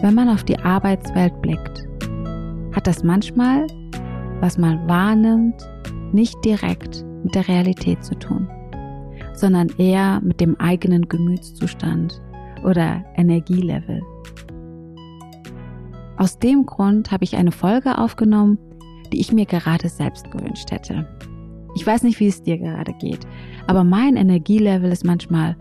Wenn man auf die Arbeitswelt blickt, hat das manchmal, was man wahrnimmt, nicht direkt mit der Realität zu tun, sondern eher mit dem eigenen Gemütszustand oder Energielevel. Aus dem Grund habe ich eine Folge aufgenommen, die ich mir gerade selbst gewünscht hätte. Ich weiß nicht, wie es dir gerade geht, aber mein Energielevel ist manchmal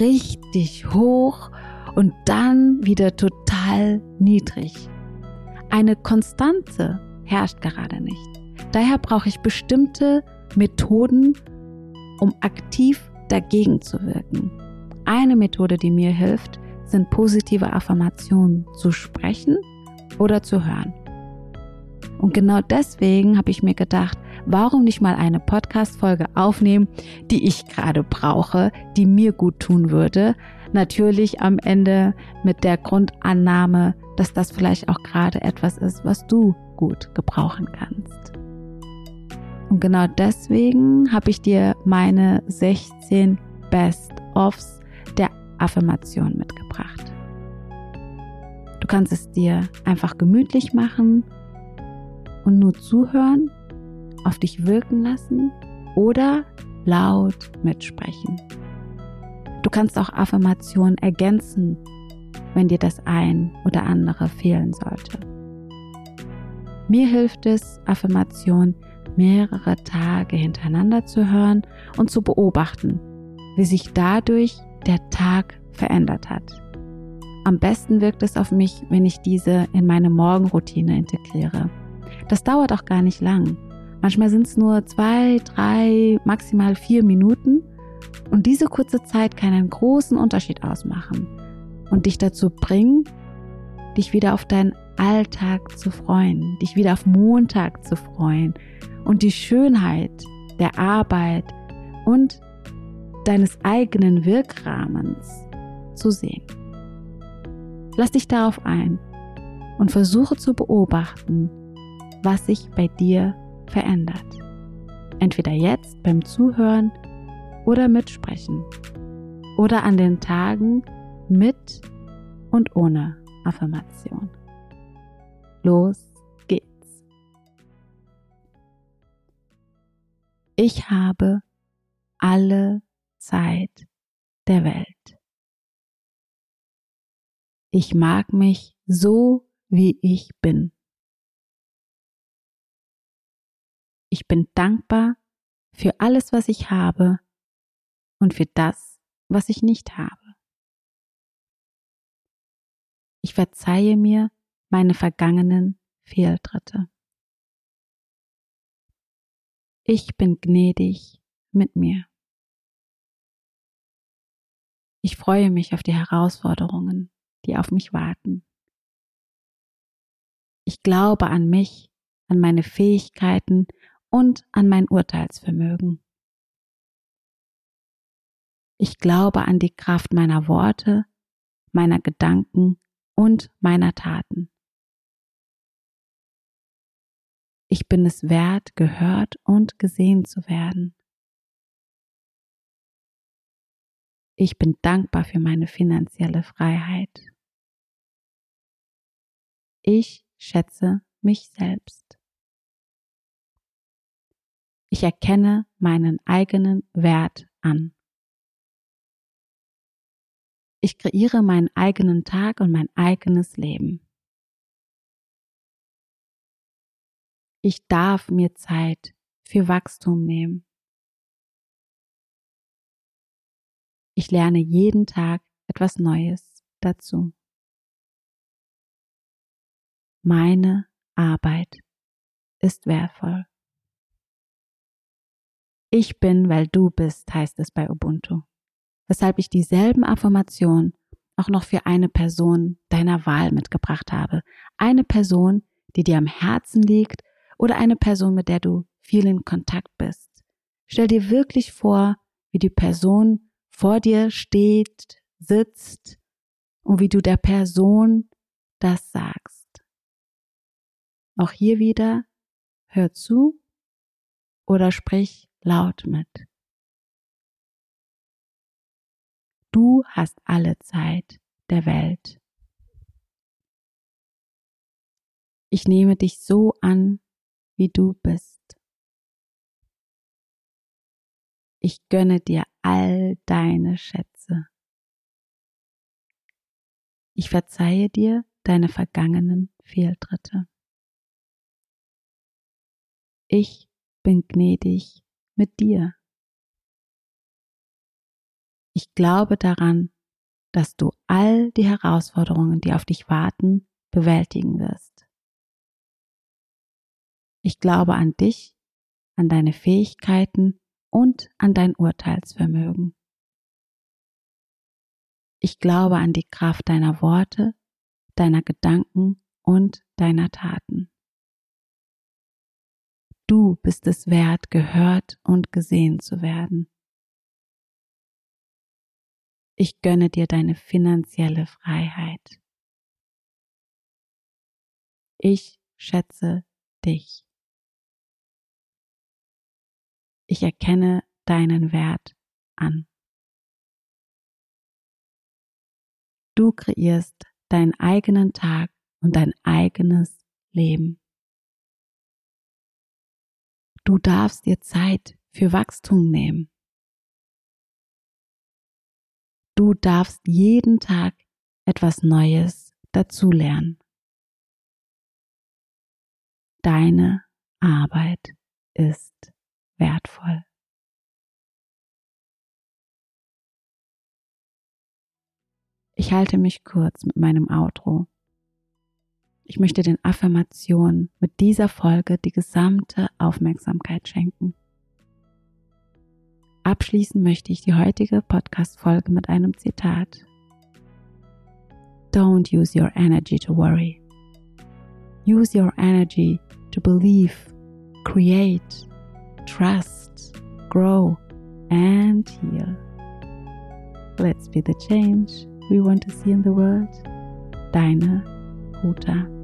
richtig hoch und dann wieder total niedrig. Eine Konstante herrscht gerade nicht. Daher brauche ich bestimmte Methoden, um aktiv dagegen zu wirken. Eine Methode, die mir hilft, sind positive Affirmationen zu sprechen oder zu hören. Und genau deswegen habe ich mir gedacht, warum nicht mal eine Podcast-Folge aufnehmen, die ich gerade brauche, die mir gut tun würde. Natürlich am Ende mit der Grundannahme, dass das vielleicht auch gerade etwas ist, was du gut gebrauchen kannst. Und genau deswegen habe ich dir meine 16 Best-ofs der Affirmation mitgebracht. Du kannst es dir einfach gemütlich machen und nur zuhören, auf dich wirken lassen oder laut mitsprechen. Du kannst auch Affirmationen ergänzen, wenn dir das ein oder andere fehlen sollte. Mir hilft es, Affirmationen mehrere Tage hintereinander zu hören und zu beobachten, wie sich dadurch der Tag verändert hat. Am besten wirkt es auf mich, wenn ich diese in meine Morgenroutine integriere. Das dauert auch gar nicht lang. Manchmal sind es nur zwei, drei, maximal vier Minuten. Und diese kurze Zeit kann einen großen Unterschied ausmachen und dich dazu bringen, dich wieder auf deinen Alltag zu freuen, dich wieder auf Montag zu freuen und die Schönheit der Arbeit und deines eigenen Wirkrahmens zu sehen. Lass dich darauf ein und versuche zu beobachten, was sich bei dir verändert. Entweder jetzt beim Zuhören oder mitsprechen oder an den Tagen mit und ohne Affirmation. Los geht's. Ich habe alle Zeit der Welt. Ich mag mich so, wie ich bin. Ich bin dankbar für alles, was ich habe und für das, was ich nicht habe. Ich verzeihe mir meine vergangenen Fehltritte. Ich bin gnädig mit mir. Ich freue mich auf die Herausforderungen, die auf mich warten. Ich glaube an mich, an meine Fähigkeiten und an mein Urteilsvermögen. Ich glaube an die Kraft meiner Worte, meiner Gedanken und meiner Taten. Ich bin es wert, gehört und gesehen zu werden. Ich bin dankbar für meine finanzielle Freiheit. Ich schätze mich selbst. Ich erkenne meinen eigenen Wert an. Ich kreiere meinen eigenen Tag und mein eigenes Leben. Ich darf mir Zeit für Wachstum nehmen. Ich lerne jeden Tag etwas Neues dazu. Meine Arbeit ist wertvoll. Ich bin, weil du bist, heißt es bei Ubuntu. Weshalb ich dieselben Affirmationen auch noch für eine Person deiner Wahl mitgebracht habe. Eine Person, die dir am Herzen liegt oder eine Person, mit der du viel in Kontakt bist. Stell dir wirklich vor, wie die Person vor dir steht, sitzt und wie du der Person das sagst. Auch hier wieder, hör zu oder sprich laut mit. Du hast alle Zeit der Welt. Ich nehme dich so an, wie du bist. Ich gönne dir all deine Schätze. Ich verzeihe dir deine vergangenen Fehltritte. Ich bin gnädig mit dir. Ich glaube daran, dass du all die Herausforderungen, die auf dich warten, bewältigen wirst. Ich glaube an dich, an deine Fähigkeiten und an dein Urteilsvermögen. Ich glaube an die Kraft deiner Worte, deiner Gedanken und deiner Taten. Du bist es wert, gehört und gesehen zu werden. Ich gönne dir deine finanzielle Freiheit. Ich schätze dich. Ich erkenne deinen Wert an. Du kreierst deinen eigenen Tag und dein eigenes Leben. Du darfst dir Zeit für Wachstum nehmen. Du darfst jeden Tag etwas Neues dazulernen. Deine Arbeit ist wertvoll. Ich halte mich kurz mit meinem Outro. Ich möchte den Affirmationen mit dieser Folge die gesamte Aufmerksamkeit schenken. Abschließen möchte ich die heutige Podcast-Folge mit einem Zitat. Don't use your energy to worry. Use your energy to believe, create, trust, grow, and heal. Let's be the change we want to see in the world. Deine Ruta.